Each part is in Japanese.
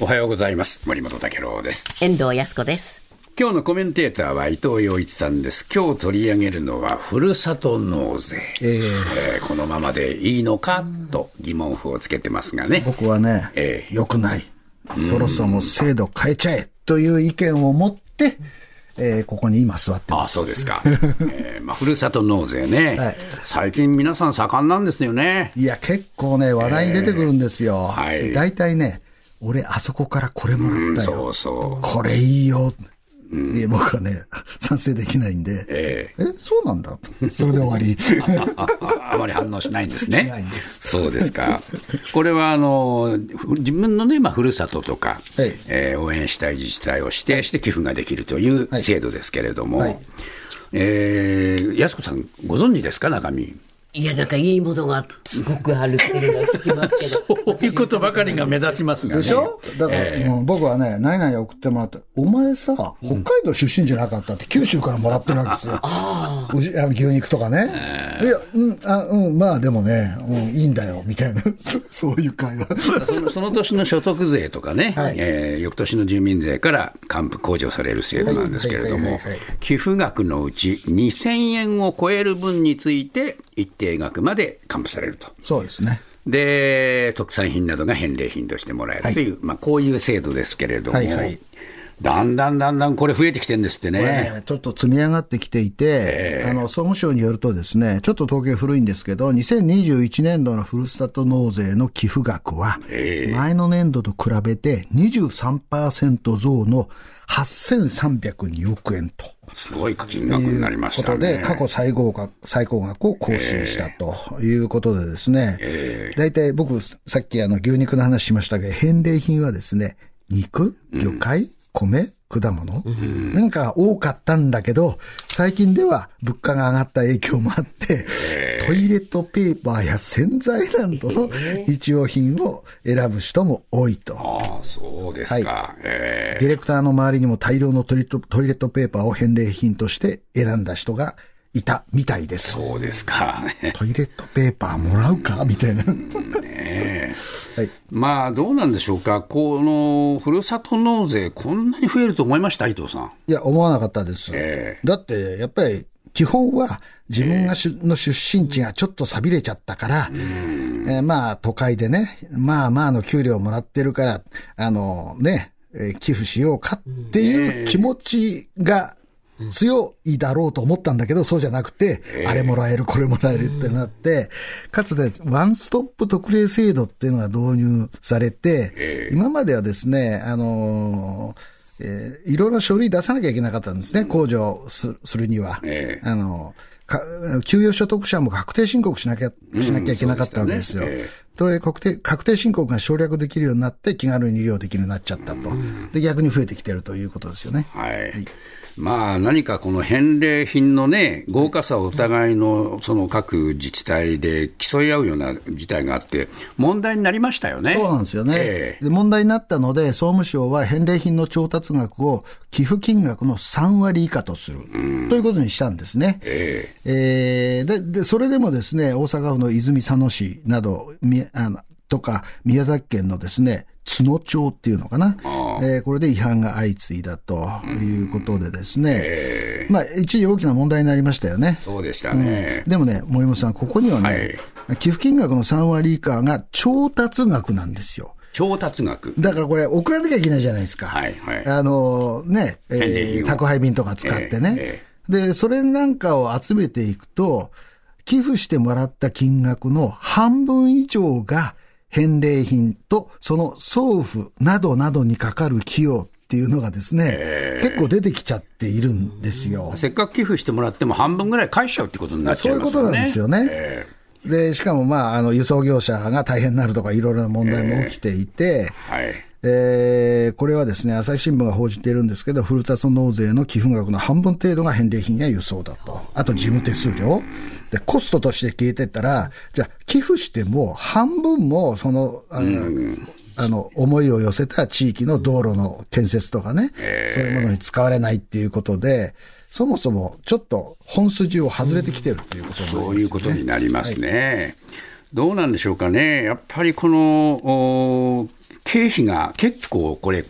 おはようございます。森本武郎です。遠藤康子です。今日のコメンテーターは伊藤洋一さんです。今日取り上げるのは、ふるさと納税。えーこのままでいいのかと疑問符をつけてますがね。僕はね、ええ良くない。そろそろ制度変えちゃえという意見を持って、えーここに今座ってあます。そうですか。えーまあ、ふるさと納税ね、はい最近皆さん盛んなんですよね。いや、結構ね、話題に出てくるんですよ。はい大体ね、俺、あそこからこれもらったそよ。うそう。これいいよ。いや僕はね、賛成できないんで、ええ、そうなんだと。それで終わり。あ ああまり反応しないんですね。しないんですそうですか。これはあのふ自分のね、まあ、ふるさととか、はいえー応援したい自治体を指定して寄付ができるというはい制度ですけれども、はいえー安子さん、ご存知ですか、中身？いや、なんかいいものがすごくあるっていうのは聞きますけど。そういうことばかりが目立ちますがね。でしょ？だから、もう僕はね、何々送ってもらって、お前さ、北海道出身じゃなかったって、九州からもらってるわけですよ。あの牛肉とかね。いや、うん、あ、うん、まあでもね、うん、いいんだよ、みたいな、そそういう会話。そのその年の所得税とかね、はい。えー翌年の住民税から還付控除される制度なんですけれども寄付額のうち2000円を超える分について、一定額まで還付されると。そうですね。で、特産品などが返礼品としてもらえるという、まあ、こういう制度ですけれども、はいはいだんだんだんだんこれ増えてきてるんですってね。ねちょっと積み上がってきていて、あの、総務省によるとですね、ちょっと統計古いんですけど、2021年度のふるさと納税の寄付額は、前の年度と比べて23%増の8302億円と。すごい金額になりましたね。ということで、過去最高額最高額を更新したということでですね、大体僕、さっきあの牛肉の話しましたけど、返礼品はですね、肉、魚介、米、果物、なんか多かったんだけど、最近では物価が上がった影響もあって、トイレットペーパーや洗剤などの日用品を選ぶ人も多いと。ああ、そうですか。えディレクターの周りにも大量のトイレットトイレットペーパーを返礼品として選んだ人がいたみたいです。ーそうですか。トイレットペーパーもらうか？みたいな。はい。まあ、どうなんでしょうか、このふるさと納税、こんなに増えると思いました、伊藤さん。いや、思わなかったです。えだって、やっぱり、基本は自分がしゅ、の出身地がちょっと錆びれちゃったから、えーまあ、都会でね、まあまあの給料もらってるから、あのね、えー寄付しようかっていう気持ちが強いだろうと思ったんだけど、そうじゃなくて、あれもらえる、これもらえるってなって、かつて、ワンストップ特例制度っていうのが導入されて、今まではですね、あのーえーいろいろな書類出さなきゃいけなかったんですね、控除すするには。ええあの、か給与所得者も確定申告しなきゃ、しなきゃいけなかったわけですよ。そうでしたねという確定、確定申告が省略できるようになって、気軽に利用できるようになっちゃったと。で、逆に増えてきてるということですよね。はい。まあ、何かこの返礼品のね、豪華さをお互いのその各自治体で競い合うような事態があって、問題になりましたよね。そうなんですよね、ええで。問題になったので、総務省は返礼品の調達額を寄付金額の3割以下とする、ということにしたんですね。ええーでで、それでもですね、大阪府の泉佐野市など、みあのとか、宮崎県のですね、津野町っていうのかな。えーこれで違反が相次いだということでですね、まあ、一時大きな問題になりましたよね。そうでしたね。でもね、森本さん、ここにはね、寄付金額の3割以下が調達額なんですよ。調達額。だからこれ、送らなきゃいけないじゃないですか。はいはいあのね、えー宅配便とか使ってね、えで、それなんかを集めていくと、寄付してもらった金額の半分以上が返礼品と、その送付などなどにかかる費用っていうのがですね、結構出てきちゃっているんですよ。せっかく寄付してもらっても半分ぐらい返しちゃうってことになっちゃいますよね。そういうことなんですよねえで、しかもまあ、あの、輸送業者が大変になるとかいろいろな問題も起きていて、えはい。えーこれはですね、朝日新聞が報じているんですけど、ふるさと納税の寄付額の半分程度が返礼品や輸送だと。あと事務手数料。で、コストとして消えてったら、じゃあ寄付しても半分もその、あの、あの、思いを寄せた地域の道路の建設とかね、そういうものに使われないっていうことで、そもそもちょっと本筋を外れてきてるっていうことになりますねそういうことになりますね。どうなんでしょうかね、やっぱりこのお経費が結構これ、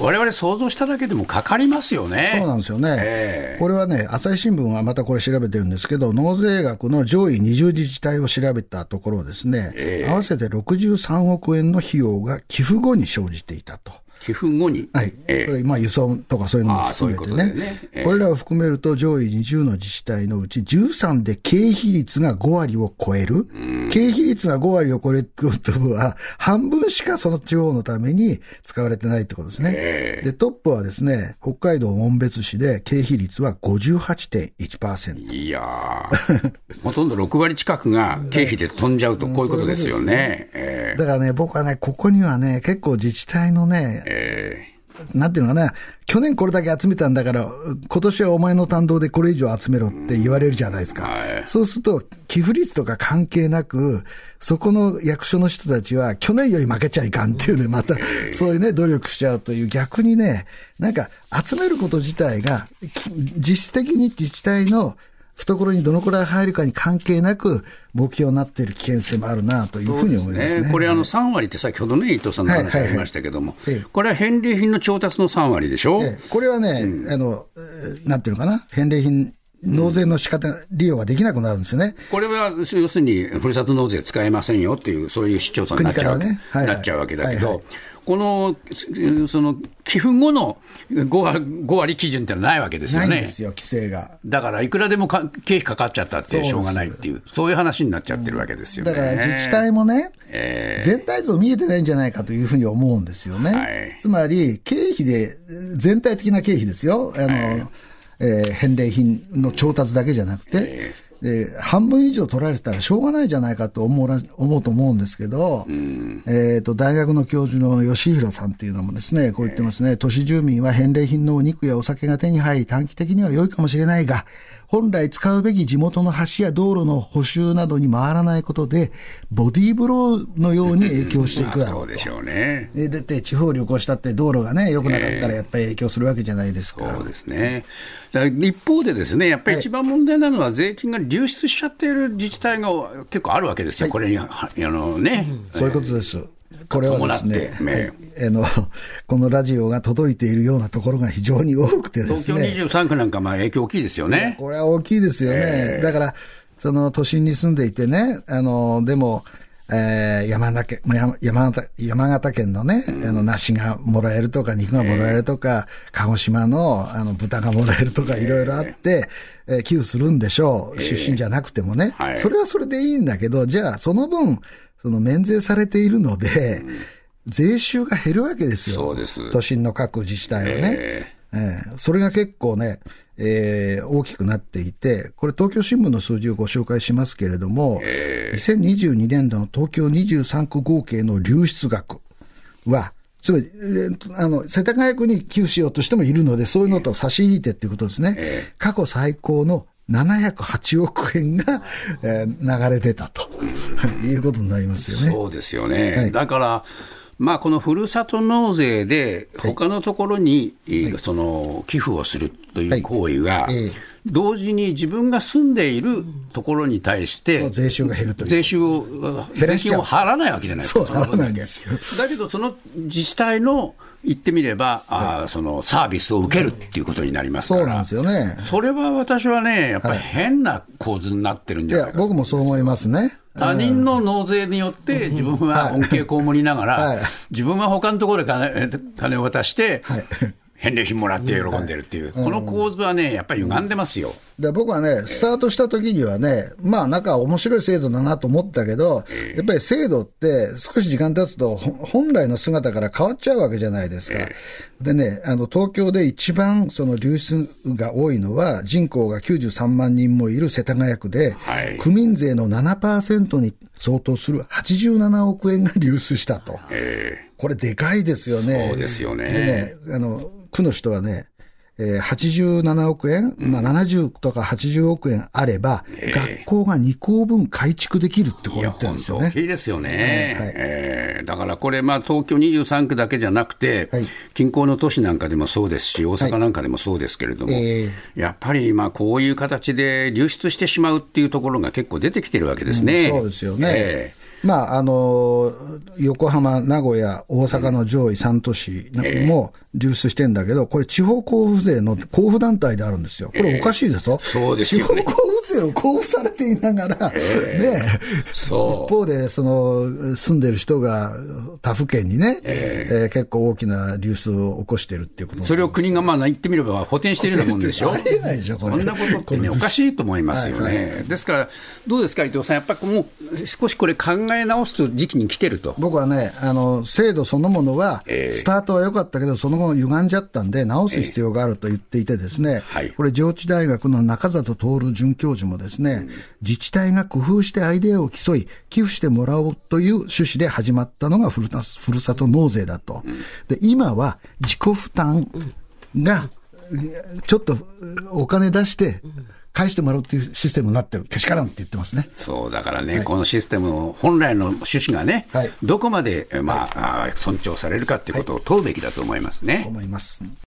我々想像しただけでもかかりますよね。そうなんですよね、ええこれはね、朝日新聞はまたこれ調べてるんですけど、納税額の上位20自治体を調べたところですね、ええ合わせて63億円の費用が寄付後に生じていたと。寄付後に。はい。ええこれ、まあ、輸送とかそういうのも含めてああそういうね。ええこれらを含めると、上位20の自治体のうち13で経費率が5割を超える。経費率が5割を超えることは、半分しかその地方のために使われてないってことですね。ええで、トップはですね、北海道紋別市で経費率は58.1%。いやー、ほとんど6割近くが経費で飛んじゃうと、こういうことですよね。えだからね、僕はね、ここにはね、結構自治体のね、ええなんていうのかな、去年これだけ集めたんだから、今年はお前の担当でこれ以上集めろって言われるじゃないですか。はい。そうすると、寄付率とか関係なく、そこの役所の人たちは、去年より負けちゃいかんっていうね、また、そういうね、努力しちゃうという、逆にね、なんか、集めること自体が、き実質的に自治体の懐にどのくらい入るかに関係なく、目標になっている危険性もあるなというふうに思いますね。これ、あの3割って先ほどね、伊藤さんの話ありましたけども。ええ、これは返礼品の調達の3割でしょ、ええ。これはね、あの、えーなんていうのかな、返礼品、納税の仕方、利用ができなくなるんですよね。これは要するに、ふるさと納税使えませんよっていう、そういう市町村になっちゃうはい。なっちゃうわけだけど、はいはい。このその寄付後の 5, 割5割基準ってのはないわけですよねないんで。すよ、規制が。だから、いくらでもか経費かかっちゃったってしょうがないっていう、そういう話になっちゃってるわけですよね。だから自治体もね、ええ全体像見えてないんじゃないかというふうに思うんですよね。はいつまり、経費で、全体的な経費ですよ。あの、えー返礼品の調達だけじゃなくて、で半分以上取られてたらしょうがないじゃないかと思うら思うと思うんですけど、えっ、と、大学の教授の吉弘さんっていうのもですね、こう言ってますね、都市住民は返礼品のお肉やお酒が手に入り短期的には良いかもしれないが、本来使うべき地元の橋や道路の補修などに回らないことで、ボディーブローのように影響していくだろうとそうで。しょうね。えだって地方旅行したって道路がね、良くなかったらやっぱり影響するわけじゃないですか。そうですね。一方でですね、やっぱり一番問題なのは税金が流出しちゃっている自治体が結構あるわけですよ。これに、はあのね。そういうことです。これはですねはいあの、このラジオが届いているようなところが非常に多くてで東京すね。23区なんかまあ影響大きいですよね。これは大きいですよね。だから、その都心に住んでいてね、あの、でも、えー山形山山形、山形県のね、あの、梨がもらえるとか、肉がもらえるとか、鹿児島の、あの、豚がもらえるとか、いろいろあって、えー寄付するんでしょう。出身じゃなくてもね。はい。それはそれでいいんだけど、じゃあ、その分、その免税されているので、税収が減るわけですよ。そうです。都心の各自治体はね。えええそれが結構ね、えー大きくなっていて、これ東京新聞の数字をご紹介しますけれども、2022年度の東京23区合計の流出額は、つまり、あの、世田谷区に寄付しようとしてもいるので、そういうのと差し引いてっていうことですね。過去最高の708億円が、えー流れ出たということになりますよね。そうですよね。はいだから、まあ、このふるさと納税で、他のところに、その寄付をするという行為が、同時に自分が住んでいるところに対して、税収が減るという。税収を、税金を払わないわけじゃないですか、そう払わないんですよ。だけど、その自治体の言ってみれば、あーそのサービスを受けるっていうことになりますから、そうなんですよね。それは私はね、やっぱり変な構図になってるんじゃないかと僕もそう思いますね。他人の納税によって、自分は恩恵被りながら、はい。自分は他のところで金金を渡して、はい返礼品もらって喜んでるっていう、この構図はね、やっぱり歪んでますよ。で僕はね、スタートした時にはね、まあなんか面白い制度だなと思ったけど、やっぱり制度って少し時間経つとほ本来の姿から変わっちゃうわけじゃないですか。でね、あの東京で一番その流出が多いのは人口が93万人もいる世田谷区で、はい。区民税の7%に相当する87億円が流出したと。え。これでかいですよね。そうですよね。でね、あの、区の人はね、えー、87億円、まあ、70とか80億円あれば、学校が2校分改築できるってこう言ってるんですよね。大きいですよね。はいえーだからこれ、まあ、東京23区だけじゃなくて、はい近郊の都市なんかでもそうですし、大阪なんかでもそうですけれども、えやっぱりまあこういう形で流出してしまうっていうところが結構出てきてるわけですね。そうですよね。えまあ、あの、横浜、名古屋、大阪の上位3都市も流出してんだけど、これ地方交付税の交付団体であるんですよ。これおかしいですよ。そうですよね。地方交付税を交付されていながら、ね一方で、その、住んでる人が他府県にね、えー結構大きな流出を起こしてるっていうことそれを国がまあ言ってみれば補填してるようなもんでしょ。ありえないでしょこれ。そんなことってね、おかしいと思いますよね。ですから、どうですか、伊藤さん、やっぱりもう少しこれ考え直す時期に来てると。僕はね、あの、制度そのものは、ええ。スタートは良かったけど、その後歪んじゃったんで、直す必要があると言っていてですね、はい。これ、上智大学の中里徹准教授もですね、自治体が工夫してアイデアを競い、寄付してもらおうという趣旨で始まったのがふるさふるさと納税だと。で、今は自己負担が、ちょっとお金出して、返してもらうっていうシステムになってる。けしからんって言ってますね。そうだからね、このシステムの本来の趣旨がね、はいどこまで、まああー尊重されるかっていうことを問うべきだと思いますね。思います。